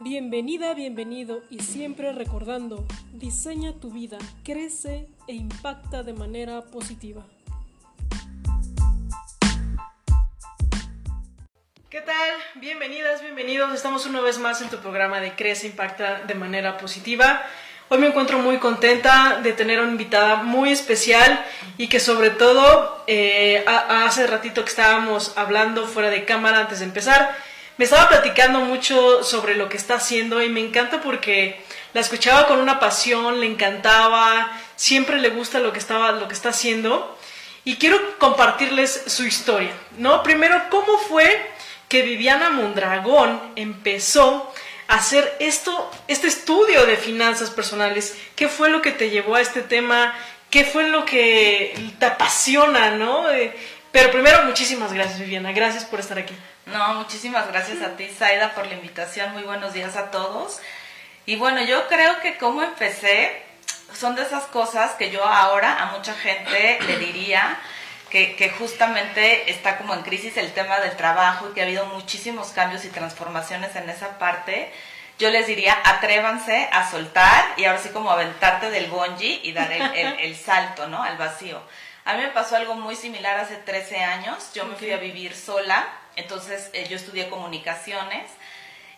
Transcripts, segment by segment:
Bienvenida, bienvenido y siempre recordando, diseña tu vida, crece e impacta de manera positiva. ¿Qué tal? Bienvenidas, bienvenidos. Estamos una vez más en tu programa de Crece, impacta de manera positiva. Hoy me encuentro muy contenta de tener una invitada muy especial y que sobre todo eh, hace ratito que estábamos hablando fuera de cámara antes de empezar, me estaba platicando mucho sobre lo que está haciendo y me encanta porque la escuchaba con una pasión, le encantaba, siempre le gusta lo que estaba, lo que está haciendo y quiero compartirles su historia, ¿no? Primero, ¿cómo fue que Viviana Mondragón empezó a hacer esto, este estudio de finanzas personales? ¿Qué fue lo que te llevó a este tema? ¿Qué fue lo que te apasiona, no? Eh, pero primero, muchísimas gracias, Viviana. Gracias por estar aquí. No, muchísimas gracias a ti, Zaida, por la invitación. Muy buenos días a todos. Y bueno, yo creo que como empecé, son de esas cosas que yo ahora a mucha gente le diría que, que, justamente está como en crisis el tema del trabajo y que ha habido muchísimos cambios y transformaciones en esa parte. Yo les diría, atrévanse a soltar y ahora sí como aventarte del bungee y dar el, el, salto, ¿no? Al vacío. A mí me pasó algo muy similar hace 13 años. Yo me fui a vivir sola entonces eh, yo estudié comunicaciones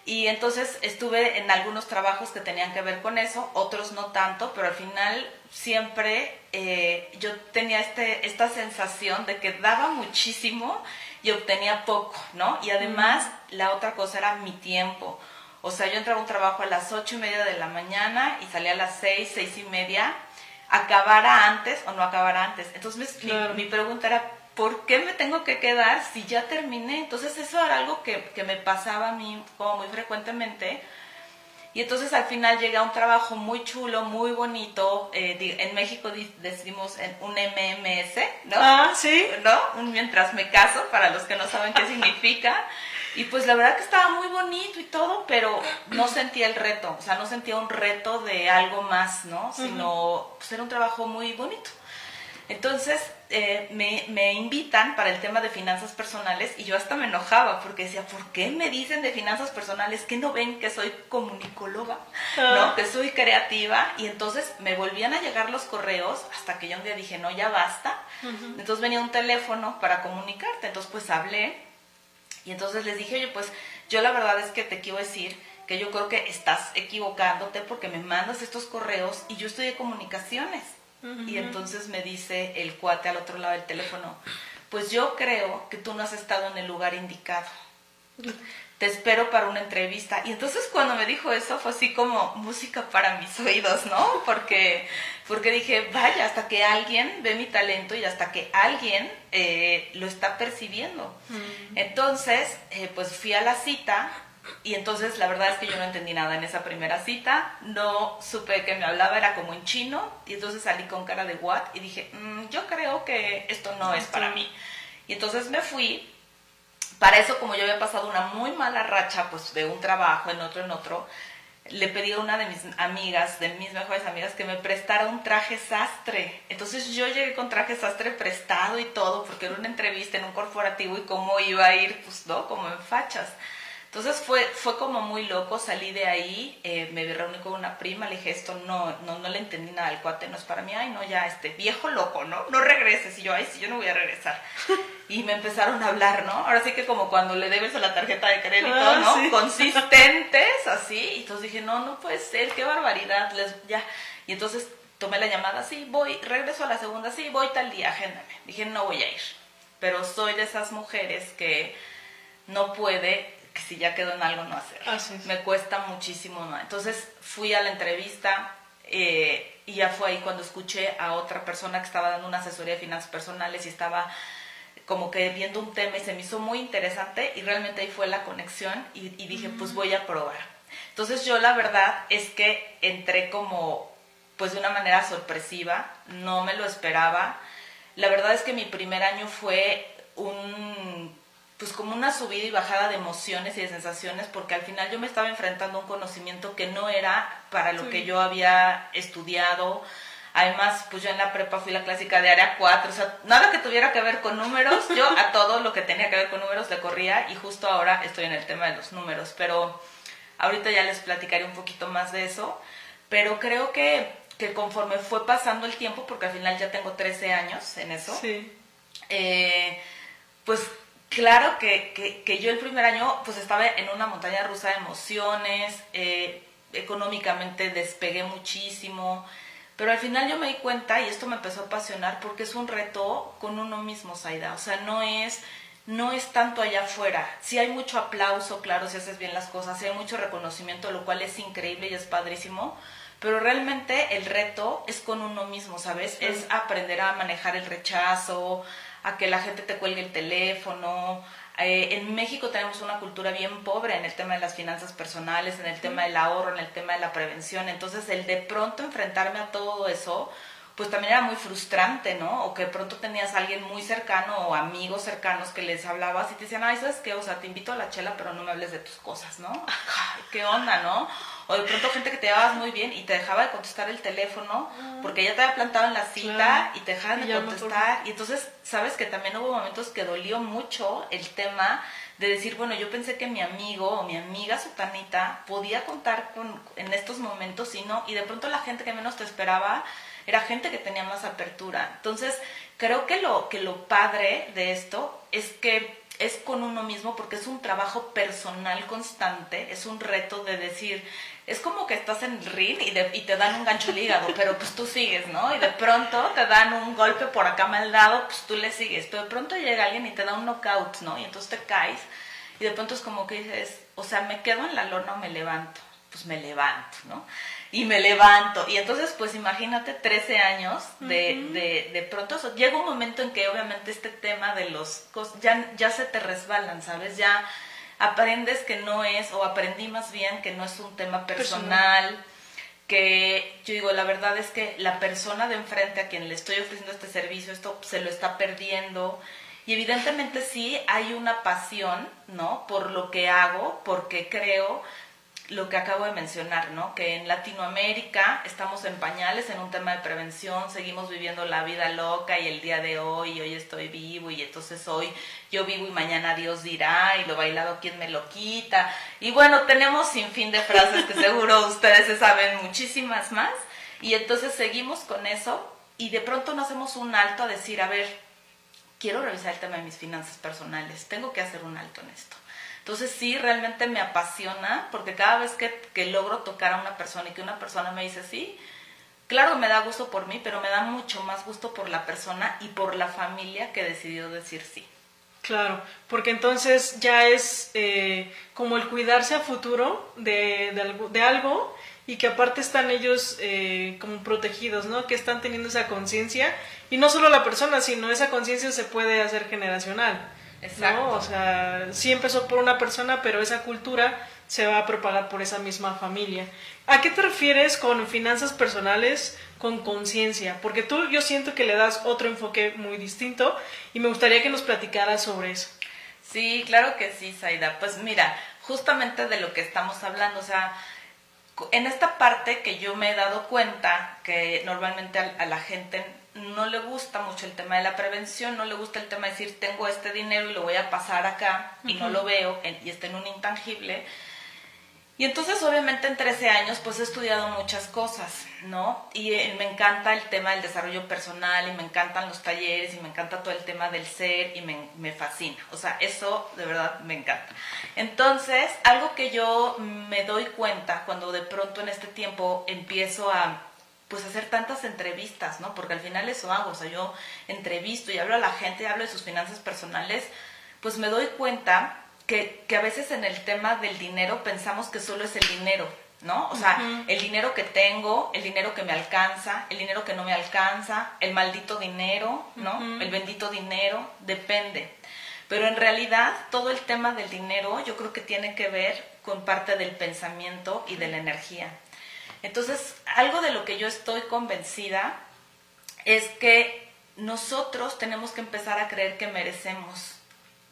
y entonces estuve en algunos trabajos que tenían que ver con eso, otros no tanto, pero al final siempre eh, yo tenía este, esta sensación de que daba muchísimo y obtenía poco, ¿no? Y además la otra cosa era mi tiempo. O sea, yo entraba a un trabajo a las ocho y media de la mañana y salía a las seis, seis y media, acabara antes o no acabara antes. Entonces mi pregunta era, ¿por qué me tengo que quedar si ya terminé? Entonces eso era algo que, me pasaba a mí como muy frecuentemente. Y entonces al final llegué a un trabajo muy chulo, muy bonito. Eh, en México decimos un MMS, ¿no? Ah, sí. ¿No? Un mientras me caso, para los que no saben qué significa. Y pues la verdad que estaba muy bonito y todo, pero no sentía el reto. O sea, no sentía un reto de algo más, ¿no? Sino, pues era un trabajo muy bonito. Entonces eh, me, invitan para el tema de finanzas personales y yo hasta me enojaba porque decía, ¿por qué me dicen de finanzas personales que no ven que soy comunicóloga, ¿no? Ah. que soy creativa? Y entonces me volvían a llegar los correos hasta que yo un día dije, no, ya basta. Entonces venía un teléfono para comunicarte, entonces pues hablé y entonces les dije, oye, pues yo la verdad es que te quiero decir que yo creo que estás equivocándote porque me mandas estos correos y yo estudié comunicaciones. Y entonces me dice el cuate al otro lado del teléfono, pues yo creo que tú no has estado en el lugar indicado. Te espero para una entrevista. Y entonces cuando me dijo eso fue así como música para mis oídos, ¿no? Porque, porque dije, vaya, hasta que alguien ve mi talento y hasta que alguien eh, lo está percibiendo. Entonces, eh, pues fui a la cita y entonces la verdad es que yo no entendí nada en esa primera cita, no supe que me hablaba, era como en chino, y entonces salí con cara de what y dije, mm, yo creo que esto no es para mí. Y entonces me fui, para eso como yo había pasado una muy mala racha, pues de un trabajo en otro, en otro, le pedí a una de mis amigas, de mis mejores amigas, que me prestara un traje sastre. Entonces yo llegué con traje sastre prestado y todo, porque era una entrevista en un corporativo y cómo iba a ir, pues no, como en fachas. Entonces fue, fue como muy loco, salí de ahí, eh, me reuní con una prima, le dije, esto no, no, no le entendí nada, el cuate no es para mí, ay no, ya, este viejo loco, ¿no? No regreses, y yo, ay sí, yo no voy a regresar. Y me empezaron a hablar, ¿no? Ahora sí que como cuando le debes a la tarjeta de crédito, ah, ¿no? Consistentes, así, y entonces dije, no, no puede ser, qué barbaridad, les, ya. Y entonces tomé la llamada, sí, voy, regreso a la segunda, sí, voy tal día, agéndame. Dije, no voy a ir, pero soy de esas mujeres que no puede que si ya quedó en algo no hacer. Me cuesta muchísimo. Entonces fui a la entrevista eh, y ya fue ahí cuando escuché a otra persona que estaba dando una asesoría de finanzas personales y estaba como que viendo un tema y se me hizo muy interesante y realmente ahí fue la conexión y, dije pues voy a probar. Entonces yo la verdad es que entré como pues de una manera sorpresiva, no me lo esperaba. La verdad es que mi primer año fue un pues como una subida y bajada de emociones y de sensaciones, porque al final yo me estaba enfrentando a un conocimiento que no era para lo que yo había estudiado. Además, pues yo en la prepa fui la clásica de área 4, o sea, nada que tuviera que ver con números, yo a todo lo que tenía que ver con números le corría y justo ahora estoy en el tema de los números, pero Ahorita ya les platicaré un poquito más de eso, pero creo que, que conforme fue pasando el tiempo, porque al final ya tengo 13 años en eso, Sí. eh, pues claro que, que, yo el primer año pues estaba en una montaña rusa de emociones, eh, económicamente despegué muchísimo, pero al final yo me di cuenta y esto me empezó a apasionar porque es un reto con uno mismo, Saida, o sea, no es no es tanto allá afuera. Sí hay mucho aplauso, claro, si haces bien las cosas, sí hay mucho reconocimiento, lo cual es increíble y es padrísimo, pero realmente el reto es con uno mismo, ¿sabes? Es aprender a manejar el rechazo, a que la gente te cuelgue el teléfono. Eh, en México tenemos una cultura bien pobre en el tema de las finanzas personales, en el tema del ahorro, en el tema de la prevención. Entonces, el de pronto enfrentarme a todo eso, pues también era muy frustrante, ¿no? O que de pronto tenías a alguien muy cercano o amigos cercanos que les hablabas y te decían, ay, ¿sabes qué? O sea, te invito a la chela, pero no me hables de tus cosas, ¿no? ¿Qué onda, no? O de pronto gente que te llevabas muy bien y te dejaba de contestar el teléfono porque ya te había plantado en la cita y te dejaban de contestar. Y entonces, sabes que también hubo momentos que dolió mucho el tema de decir, bueno, yo pensé que mi amigo o mi amiga sutanita podía contar con, en estos momentos y no, y de pronto la gente que menos te esperaba era gente que tenía más apertura. Entonces, creo que lo, que lo padre de esto es que es con uno mismo porque es un trabajo personal constante, es un reto de decir, es como que estás en el ring y, y te dan un gancho al hígado, pero pues tú sigues, ¿no? Y de pronto te dan un golpe por acá mal dado, pues tú le sigues, pero de pronto llega alguien y te da un knockout, ¿no? Y entonces te caes y de pronto es como que dices, o sea, me quedo en la lona o me levanto, pues me levanto, ¿no? Y me levanto. Y entonces, pues imagínate 13 años de, de, de pronto, llega un momento en que obviamente este tema de los ya, ya se te resbalan, ¿sabes? Ya aprendes que no es, o aprendí más bien que no es un tema personal, que yo digo, la verdad es que la persona de enfrente a quien le estoy ofreciendo este servicio, esto se lo está perdiendo. Y evidentemente sí hay una pasión, ¿no? Por lo que hago, porque creo lo que acabo de mencionar, ¿no? Que en Latinoamérica estamos en pañales en un tema de prevención, seguimos viviendo la vida loca y el día de hoy, hoy estoy vivo y entonces hoy yo vivo y mañana Dios dirá y lo bailado quién me lo quita. Y bueno, tenemos sin fin de frases que seguro ustedes se saben muchísimas más y entonces seguimos con eso y de pronto nos hacemos un alto a decir, a ver, quiero revisar el tema de mis finanzas personales, tengo que hacer un alto en esto entonces sí, realmente me apasiona porque cada vez que, que logro tocar a una persona y que una persona me dice sí, claro, me da gusto por mí, pero me da mucho más gusto por la persona y por la familia que decidió decir sí. Claro, porque entonces ya es eh, como el cuidarse a futuro de, de, de, algo y que aparte están ellos eh, como protegidos, ¿no? Que están teniendo esa conciencia y no solo la persona, sino esa conciencia se puede hacer generacional. Exacto. O sea, sí empezó por una persona, pero esa cultura se va a propagar por esa misma familia. ¿A qué te refieres con finanzas personales con conciencia? Porque tú yo siento que le das otro enfoque muy distinto y me gustaría que nos platicaras sobre eso. Sí, claro que sí, Saida. Pues mira, justamente de lo que estamos hablando, o sea, en esta parte que yo me he dado cuenta que normalmente a, la gente no le gusta mucho el tema de la prevención, no le gusta el tema de decir tengo este dinero y lo voy a pasar acá y no lo veo y está en un intangible. Y entonces obviamente en 13 años pues he estudiado muchas cosas, ¿no? Y eh, me encanta el tema del desarrollo personal y me encantan los talleres y me encanta todo el tema del ser y me, me fascina. O sea, eso de verdad me encanta. Entonces, algo que yo me doy cuenta cuando de pronto en este tiempo empiezo a pues hacer tantas entrevistas, ¿no? Porque al final eso hago, o sea, yo entrevisto y hablo a la gente, hablo de sus finanzas personales, pues me doy cuenta que, que a veces en el tema del dinero pensamos que solo es el dinero, ¿no? O sea, el dinero que tengo, el dinero que me alcanza, el dinero que no me alcanza, el maldito dinero, ¿no? El bendito dinero, depende. Pero en realidad todo el tema del dinero yo creo que tiene que ver con parte del pensamiento y de la energía. Entonces, algo de lo que yo estoy convencida es que nosotros tenemos que empezar a creer que merecemos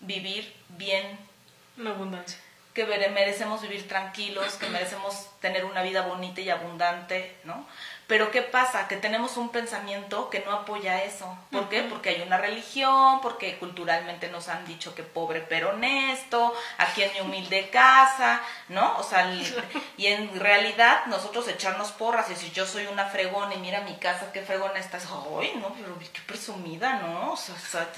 vivir bien. La abundancia. que merecemos vivir tranquilos, que merecemos tener una vida bonita y abundante, ¿no? Pero ¿qué pasa? Que tenemos un pensamiento que no apoya eso. ¿Por qué? Porque hay una religión, porque culturalmente nos han dicho que pobre pero honesto, aquí en mi humilde casa, ¿no? O sea, y en realidad nosotros echarnos porras y decir yo soy una fregona y mira mi casa, qué fregona estás. Ay, no, pero qué presumida, ¿no? O sea,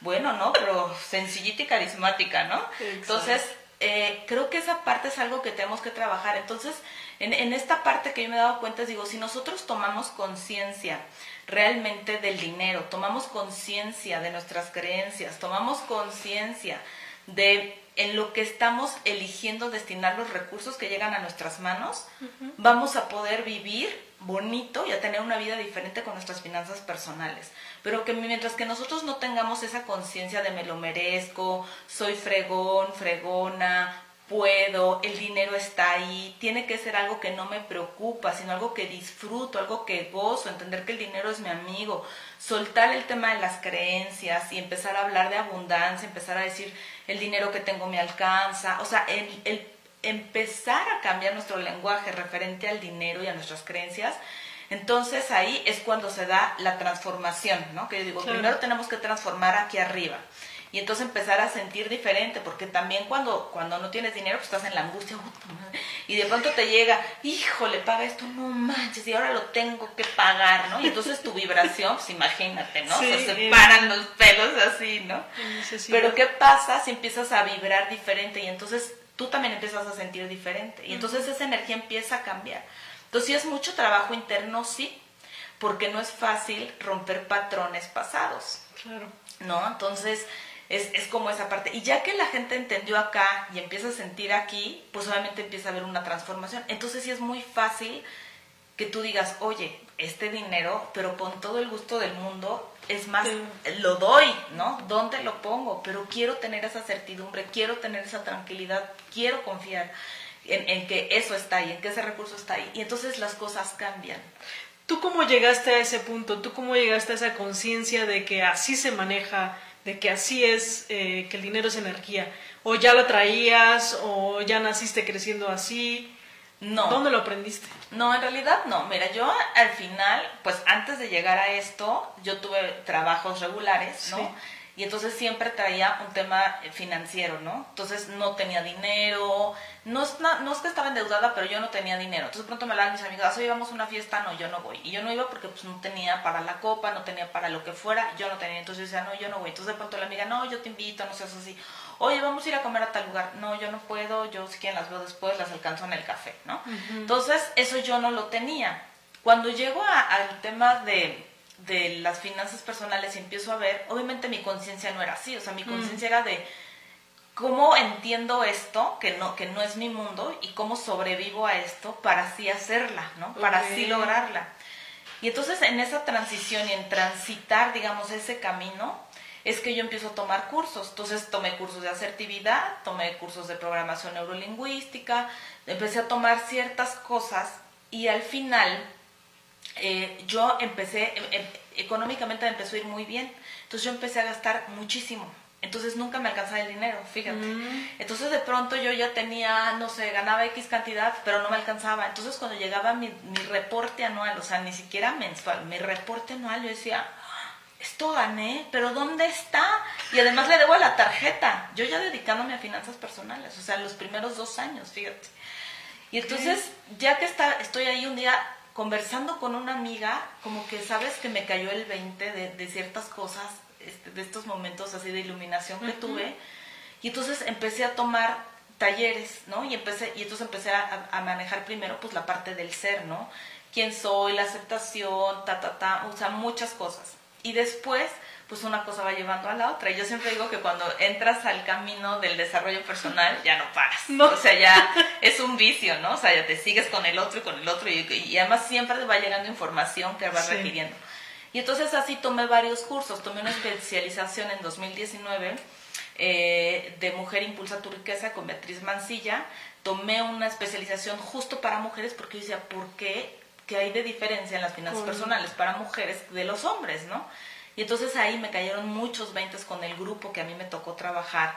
bueno, ¿no? Pero sencillita y carismática, ¿no? Entonces, eh, creo que esa parte es algo que tenemos que trabajar. Entonces, en, en esta parte que yo me he dado cuenta, digo, si nosotros tomamos conciencia realmente del dinero, tomamos conciencia de nuestras creencias, tomamos conciencia de en lo que estamos eligiendo destinar los recursos que llegan a nuestras manos, vamos a poder vivir bonito y a tener una vida diferente con nuestras finanzas personales. Pero que mientras que nosotros no tengamos esa conciencia de me lo merezco, soy fregón, fregona, puedo, el dinero está ahí, tiene que ser algo que no me preocupa, sino algo que disfruto, algo que gozo, entender que el dinero es mi amigo, soltar el tema de las creencias y empezar a hablar de abundancia, empezar a decir el dinero que tengo me alcanza, o sea, el, el empezar a cambiar nuestro lenguaje referente al dinero y a nuestras creencias, entonces ahí es cuando se da la transformación, ¿no? Que yo digo, primero tenemos que transformar aquí arriba. Y entonces empezar a sentir diferente, porque también cuando, cuando no tienes dinero, pues estás en la angustia, y de pronto te llega, híjole, paga esto, no manches, y ahora lo tengo que pagar, ¿no? Y entonces tu vibración, pues imagínate, ¿no? se paran los pelos así, ¿no? Pero ¿qué pasa si empiezas a vibrar diferente? Y entonces tú también empiezas a sentir diferente. Y entonces esa energía empieza a cambiar. Entonces, si es mucho trabajo interno, sí, porque no es fácil romper patrones pasados. Claro. ¿No? Entonces, es, es, como esa parte. Y ya que la gente entendió acá y empieza a sentir aquí, pues obviamente empieza a haber una transformación. Entonces, sí es muy fácil que tú digas, oye, este dinero, pero con todo el gusto del mundo, es más, lo doy, ¿no? ¿Dónde lo pongo? Pero quiero tener esa certidumbre, quiero tener esa tranquilidad, quiero confiar en, en que eso está ahí, en que ese recurso está ahí. Y entonces las cosas cambian. ¿Tú cómo llegaste a ese punto? ¿Tú cómo llegaste a esa conciencia de que así se maneja, de que así es, eh, que el dinero es energía? ¿O ya lo traías o ya naciste creciendo así? No. ¿Dónde lo aprendiste? No, en realidad no. Mira, yo al final, pues antes de llegar a esto, yo tuve trabajos regulares, ¿no? Y entonces siempre traía un tema financiero, ¿no? Entonces no tenía dinero, no es, no, es que estaba endeudada, pero yo no tenía dinero. Entonces de pronto me hablaban mis amigas, hoy vamos a una fiesta, no, yo no voy. Y yo no iba porque pues no tenía para la copa, no tenía para lo que fuera, yo no tenía. Entonces yo decía, no, yo no voy. Entonces de pronto la amiga, no, yo te invito, no seas así oye, vamos a ir a comer a tal lugar. No, yo no puedo, yo si quieren las veo después, las alcanzo en el café, ¿no? Entonces, eso yo no lo tenía. Cuando llego al tema de, de, las finanzas personales y empiezo a ver, obviamente mi conciencia no era así, o sea, mi conciencia era de cómo entiendo esto, que no, que no es mi mundo, y cómo sobrevivo a esto para así hacerla, ¿no? Para así lograrla. Y entonces en esa transición y en transitar, digamos, ese camino, es que yo empiezo a tomar cursos. Entonces tomé cursos de asertividad, tomé cursos de programación neurolingüística, empecé a tomar ciertas cosas y al final eh, yo empecé, em, em, económicamente me empezó a ir muy bien. Entonces yo empecé a gastar muchísimo. Entonces nunca me alcanzaba el dinero, fíjate. Mm. Entonces de pronto yo ya tenía, no sé, ganaba X cantidad, pero no me alcanzaba. Entonces cuando llegaba mi, mi reporte anual, o sea, ni siquiera mensual, mi reporte anual, yo decía, esto gané, pero ¿dónde está? Y además le debo la tarjeta. Yo ya dedicándome a finanzas personales, o sea, los primeros dos años, fíjate. Y entonces, ya que está, estoy ahí un día conversando con una amiga, como que sabes que me cayó el 20 de, ciertas cosas, este, de estos momentos así de iluminación que tuve. Y entonces empecé a tomar talleres, ¿no? Y empecé, y entonces empecé a, a, manejar primero pues la parte del ser, ¿no? Quién soy, la aceptación, ta, ta, ta, o sea, muchas cosas. Y después, pues una cosa va llevando a la otra. Y yo siempre digo que cuando entras al camino del desarrollo personal, ya no paras. O sea, ya es un vicio, ¿no? O sea, ya te sigues con el otro y con el otro. Y, además siempre te va llegando información que vas requiriendo. Y entonces así tomé varios cursos. Tomé una especialización en 2019 eh, de Mujer Impulsa tu Riqueza con Beatriz Mancilla. Tomé una especialización justo para mujeres porque yo decía, ¿por qué que hay de diferencia en las finanzas personales para mujeres de los hombres, ¿no? Y entonces ahí me cayeron muchos veintes con el grupo que a mí me tocó trabajar,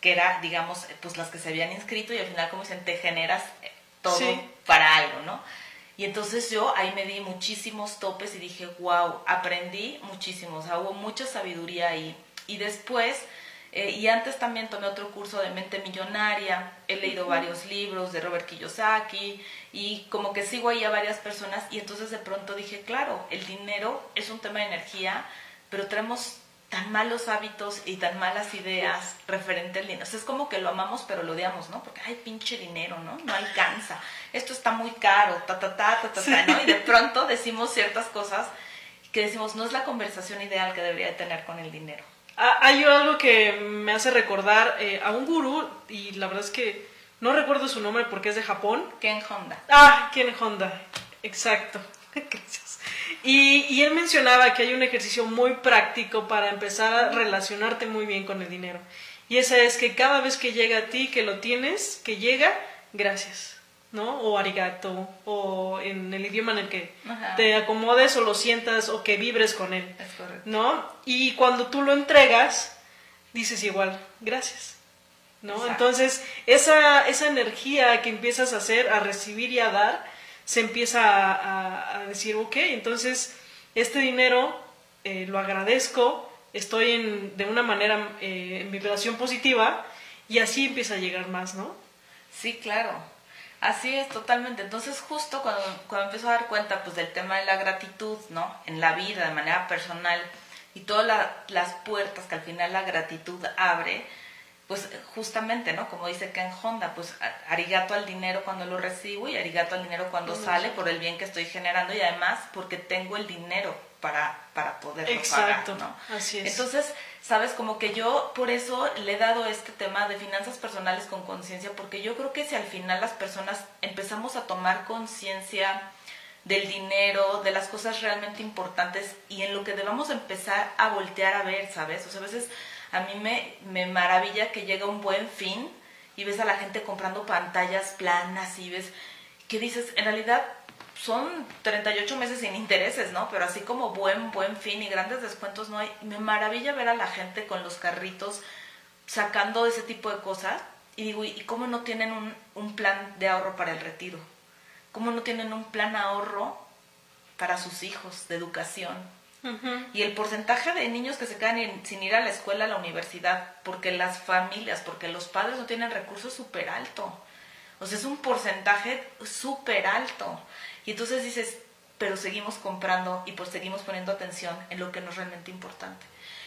que era, digamos, pues las que se habían inscrito y al final, como dicen, te generas eh, todo para algo, ¿no? Y entonces yo ahí me di muchísimos topes y dije, wow, aprendí muchísimo, o sea, hubo mucha sabiduría ahí. Y después, eh, y antes también tomé otro curso de mente millonaria, he leído varios libros de Robert Kiyosaki y como que sigo ahí a varias personas. Y entonces de pronto dije, claro, el dinero es un tema de energía, pero traemos tan malos hábitos y tan malas ideas referente al dinero. O sea, es como que lo amamos pero lo odiamos, ¿no? Porque, ay, pinche dinero, ¿no? No alcanza. Esto está muy caro, ta, ta, ta, ta, ta, ta ¿no? Y de pronto decimos ciertas cosas que decimos, no es la conversación ideal que debería tener con el dinero. Ah, hay algo que me hace recordar eh, a un gurú, y la verdad es que no recuerdo su nombre porque es de Japón. Ken Honda. Ah, Ken Honda, exacto. Gracias. Y, él mencionaba que hay un ejercicio muy práctico para empezar a relacionarte muy bien con el dinero. Y esa es que cada vez que llega a ti, que lo tienes, que llega, gracias. ¿no? O arigato, o en el idioma en el que te acomodes o lo sientas o que vibres con él, ¿no? Y cuando tú lo entregas, dices igual, gracias, ¿no? Entonces, esa, esa energía que empiezas a hacer, a recibir y a dar, se empieza a, decir, ok, entonces este dinero eh, lo agradezco, estoy en, de una manera eh, en vibración positiva y así empieza a llegar más, ¿no? Sí, claro. Así es, totalmente. Entonces, justo cuando, cuando empiezo a dar cuenta pues, del tema de la gratitud, ¿no? En la vida, de manera personal, y todas las puertas que al final la gratitud abre, pues justamente, ¿no? Como dice Ken Honda, pues arigato al dinero cuando lo recibo y arigato al dinero cuando sale por el bien que estoy generando y además porque tengo el dinero para, para poderlo Exacto, pagar, ¿no? Así es. Entonces, sabes, como que yo por eso le he dado este tema de finanzas personales con conciencia, porque yo creo que si al final las personas empezamos a tomar conciencia del dinero, de las cosas realmente importantes y en lo que debamos empezar a voltear a ver, ¿sabes? O sea, a veces a mí me, me maravilla que llega un buen fin y ves a la gente comprando pantallas planas y ves que dices, en realidad son 38 meses sin intereses, ¿no? Pero así como buen, buen fin y grandes descuentos no hay. Me maravilla ver a la gente con los carritos sacando ese tipo de cosas. Y digo, ¿y cómo no tienen un, un plan de ahorro para el retiro? ¿Cómo no tienen un plan ahorro para sus hijos de educación? Y el porcentaje de niños que se quedan sin ir a la escuela, a la universidad, porque las familias, porque los padres no tienen recursos, súper alto. O sea, es un porcentaje súper alto. Y entonces dices, pero seguimos comprando y pues seguimos poniendo atención en lo que no es realmente importante.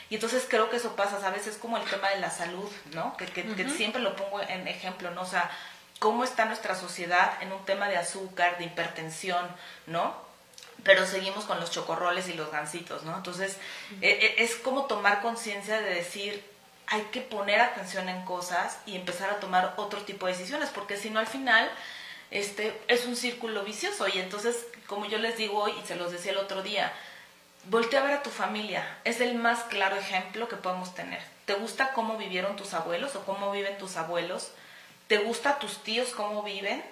Y entonces creo que eso pasa, ¿sabes? Es como el tema de la salud, ¿no? Que, que siempre lo pongo en ejemplo, ¿no? O sea, cómo está nuestra sociedad en un tema de azúcar, de hipertensión, ¿no? Pero seguimos con los chocorroles y los gansitos, ¿no? Entonces, e, e, es como tomar conciencia de decir, hay que poner atención en cosas y empezar a tomar otro tipo de decisiones, porque si no al final este es un círculo vicioso y entonces, como yo les digo hoy y se los decía el otro día, voltea a ver a tu familia, es el más claro ejemplo que podemos tener. ¿Te gusta cómo vivieron tus abuelos o cómo viven tus abuelos? ¿Te gusta tus tíos cómo viven?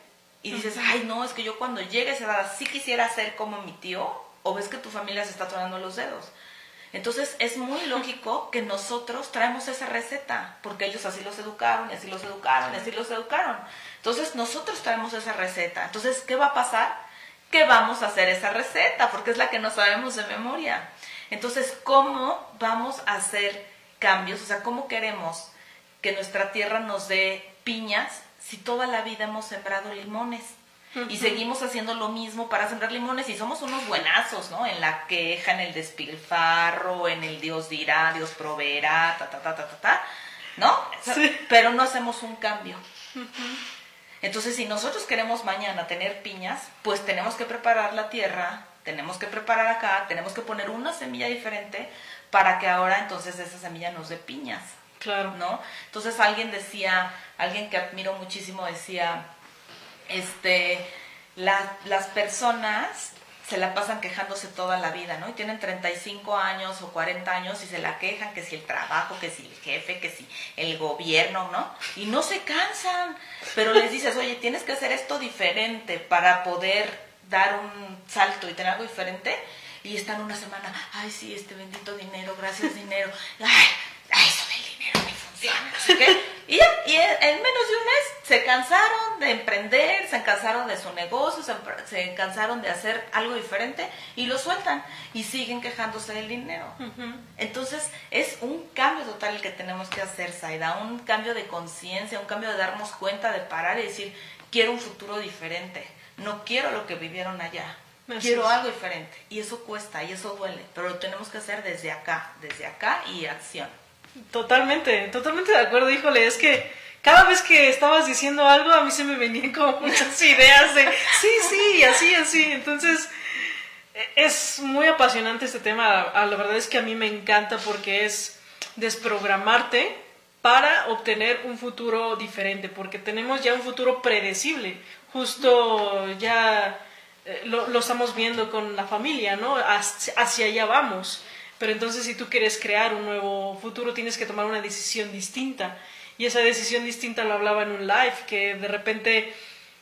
Y dices, ay, no, es que yo cuando llegue a esa edad sí quisiera ser como mi tío, o ves que tu familia se está tronando los dedos. Entonces es muy lógico que nosotros traemos esa receta, porque ellos así los educaron, y así los educaron, y así los educaron. Entonces nosotros traemos esa receta. Entonces, ¿qué va a pasar? Que vamos a hacer esa receta, porque es la que no sabemos de memoria. Entonces, ¿cómo vamos a hacer cambios? O sea, ¿cómo queremos que nuestra tierra nos dé piñas si toda la vida hemos sembrado limones? Y seguimos haciendo lo mismo para sembrar limones y somos unos buenazos, ¿no? En la queja, en el despilfarro, en el Dios dirá, Dios proveerá, ta, ta, ta, ta, ta, ta, ¿no? Pero no hacemos un cambio. Entonces, si nosotros queremos mañana tener piñas, pues tenemos que preparar la tierra, tenemos que preparar acá, tenemos que poner una semilla diferente para que ahora entonces esa semilla nos dé piñas. Claro. ¿No? Entonces alguien decía, alguien que admiro muchísimo decía, este, las personas se la pasan quejándose toda la vida, ¿no? Y tienen 35 años o 40 años y se la quejan que si el trabajo, que si el jefe, que si el gobierno, ¿no? Y no se cansan, pero les dices, oye, tienes que hacer esto diferente para poder dar un salto y tener algo diferente. Y están una semana, ay, sí, este bendito dinero, gracias dinero, ay, ay eso ya, y en menos de un mes se cansaron de emprender, se cansaron de su negocio, se, cansaron de hacer algo diferente y lo sueltan y siguen quejándose del dinero. Entonces es un cambio total el que tenemos que hacer, Saida, un cambio de conciencia, un cambio de darnos cuenta, de parar y decir, quiero un futuro diferente, no quiero lo que vivieron allá. Quiero algo diferente. Y eso cuesta y eso duele. Pero lo tenemos que hacer desde acá, desde acá y acción. Totalmente, totalmente de acuerdo. Híjole, es que cada vez que estabas diciendo algo, a mí se me venían como muchas ideas de sí, sí, así, así. Entonces, e, es muy apasionante este tema. La verdad es que a mí me encanta porque es desprogramarte para obtener un futuro diferente, porque tenemos ya un futuro predecible. Justo ya eh, lo, estamos viendo con la familia, ¿no? Hacia, allá vamos. Pero entonces si tú quieres crear un nuevo futuro, tienes que tomar una decisión distinta. Y esa decisión distinta lo hablaba en un live, que de repente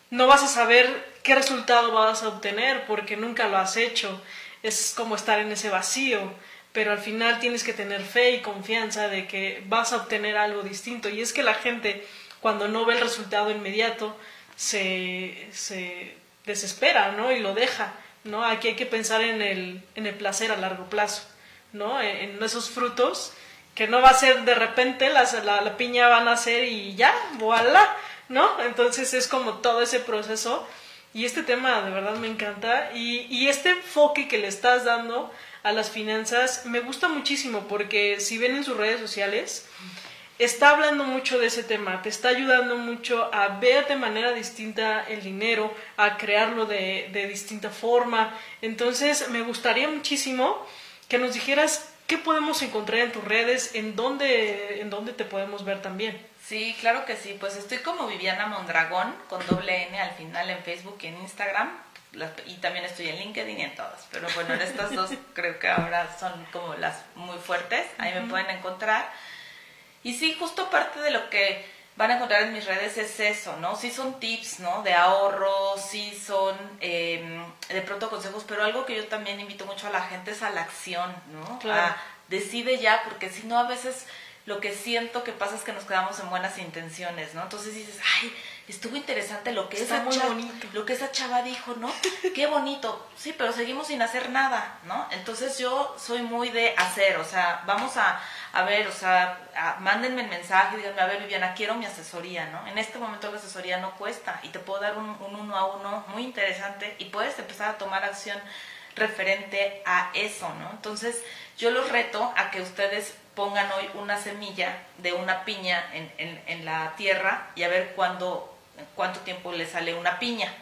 no vas a saber qué resultado vas a obtener porque nunca lo has hecho. Es como estar en ese vacío, pero al final tienes que tener fe y confianza de que vas a obtener algo distinto. Y es que la gente, cuando no ve el resultado inmediato, se, se desespera, ¿no? Y lo deja, ¿no? Aquí hay que pensar en el placer a largo plazo, ¿no? En, esos frutos que no va a ser de repente, la, la, piña va a nacer y ya, voilà, ¿no? Entonces es como todo ese proceso y este tema de verdad me encanta y, y este enfoque que le estás dando a las finanzas me gusta muchísimo porque si ven en sus redes sociales, está hablando mucho de ese tema, te está ayudando mucho a ver de manera distinta el dinero, a crearlo de, distinta forma. Entonces, me gustaría muchísimo que nos dijeras qué podemos encontrar en tus redes, en dónde, en dónde te podemos ver también. Sí, claro que sí. Pues estoy como Viviana Mondragón, con doble N al final en Facebook y en Instagram. Y también estoy en LinkedIn y en todas. Pero bueno, en estas dos creo que ahora son como las muy fuertes. Ahí me pueden encontrar. Y sí, justo parte de lo que van a encontrar en mis redes es eso, ¿no? Sí son tips, ¿no? De ahorro, sí son em, de pronto consejos, pero algo que yo también invito mucho a la gente es a la acción, ¿no? A decide ya, porque si no a veces lo que siento que pasa es que nos quedamos en buenas intenciones, ¿no? Entonces dices, ay, estuvo interesante lo que esa chava, lo que esa chava dijo, ¿no? Qué bonito. Sí, pero seguimos sin hacer nada, ¿no? Entonces yo soy muy de hacer, o sea, vamos a, a ver, o sea, mándenme el mensaje, díganme, a ver, Viviana, quiero mi asesoría, ¿no? En este momento la asesoría no cuesta y te puedo dar un, un uno a uno muy interesante y puedes empezar a tomar acción referente a eso, ¿no? Entonces, yo los reto a que ustedes pongan hoy una semilla de una piña en, en, en la tierra y a ver cuándo, cuánto tiempo le sale una piña.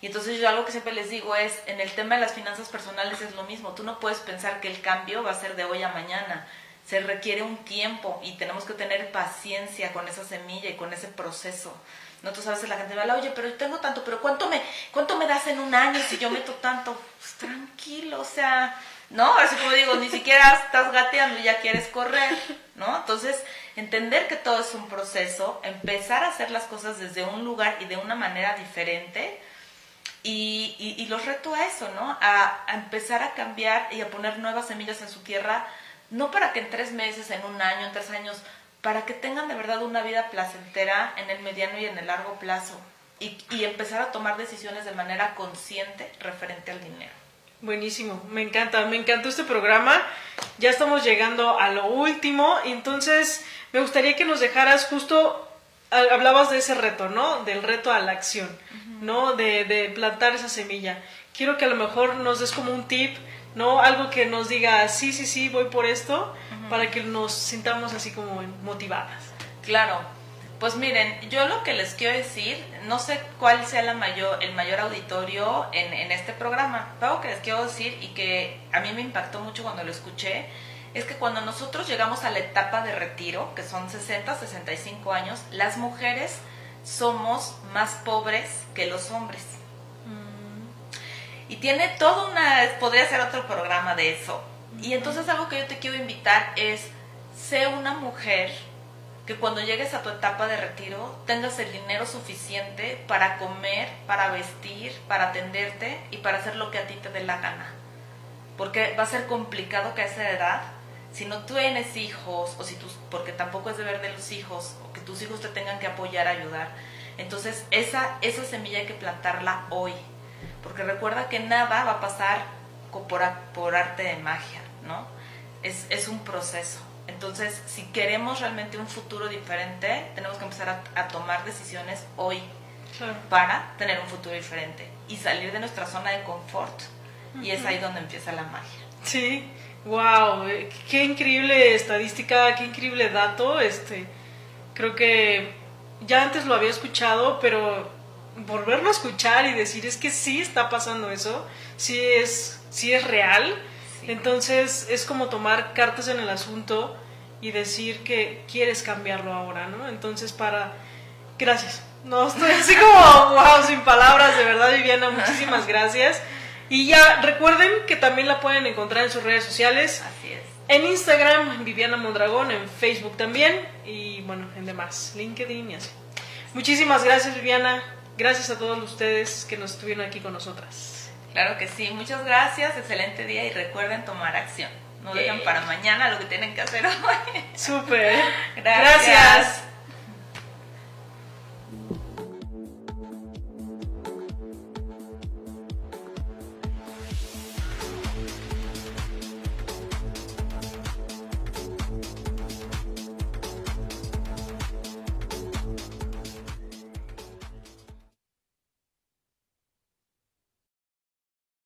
Y entonces yo algo que siempre les digo es, en el tema de las finanzas personales es lo mismo, tú no puedes pensar que el cambio va a ser de hoy a mañana se requiere un tiempo y tenemos que tener paciencia con esa semilla y con ese proceso. No, tú sabes, la gente me habla, oye, pero yo tengo tanto, pero ¿cuánto me, cuánto me das en un año si yo meto tanto? Pues tranquilo, o sea, ¿no? Así como digo, ni siquiera estás gateando y ya quieres correr, ¿no? Entonces, entender que todo es un proceso, empezar a hacer las cosas desde un lugar y de una manera diferente. Y, los reto a eso, ¿no? A, a empezar a cambiar y a poner nuevas semillas en su tierra no para que en tres meses, en un año, en tres años, para que tengan de verdad una vida placentera en el mediano y en el largo plazo y, y empezar a tomar decisiones de manera consciente referente al dinero. Buenísimo, me encanta, me encantó este programa. Ya estamos llegando a lo último, entonces me gustaría que nos dejaras justo, hablabas de ese reto, ¿no? Del reto a la acción, ¿no? De, de plantar esa semilla. Quiero que a lo mejor nos des como un tip ¿no? Algo que nos diga, sí, sí, sí, voy por esto, para que nos sintamos así como motivadas. Claro. Pues miren, yo lo que les quiero decir, no sé cuál sea la mayor, el mayor auditorio en, en este programa, pero algo que les quiero decir y que a mí me impactó mucho cuando lo escuché, es que cuando nosotros llegamos a la etapa de retiro, que son 60, 65 años, las mujeres somos más pobres que los hombres. Y tiene toda una, podría ser otro programa de eso. Y entonces algo que yo te quiero invitar es, sé una mujer que cuando llegues a tu etapa de retiro tengas el dinero suficiente para comer, para vestir, para atenderte y para hacer lo que a ti te dé la gana. Porque va a ser complicado que a esa edad si no tienes hijos, o si tú, porque tampoco es deber de los hijos, o que tus hijos te tengan que apoyar, ayudar. Entonces, esa, esa semilla hay que plantarla hoy, porque recuerda que nada va a pasar por, por arte de magia, ¿no? Es, es un proceso. Entonces, si queremos realmente un futuro diferente, tenemos que empezar a, a tomar decisiones hoy para tener un futuro diferente y salir de nuestra zona de confort. Y es ahí donde empieza la magia. Sí, wow, eh, qué increíble estadística, qué increíble dato. Este, creo que ya antes lo había escuchado, pero volverlo a escuchar y decir es que sí está pasando eso, sí es, sí es real. Entonces es como tomar cartas en el asunto y decir que quieres cambiarlo ahora, ¿no? Entonces para... Gracias. No, estoy así como, wow, sin palabras, de verdad, Viviana, muchísimas gracias. Y ya recuerden que también la pueden encontrar en sus redes sociales. Así es. En Instagram, Viviana Mondragón, en Facebook también y bueno, en demás, LinkedIn y así. Muchísimas gracias, Viviana. Gracias a todos ustedes que nos estuvieron aquí con nosotras. Claro que sí, muchas gracias, excelente día y recuerden tomar acción. No dejan para mañana lo que tienen que hacer hoy. Súper. gracias.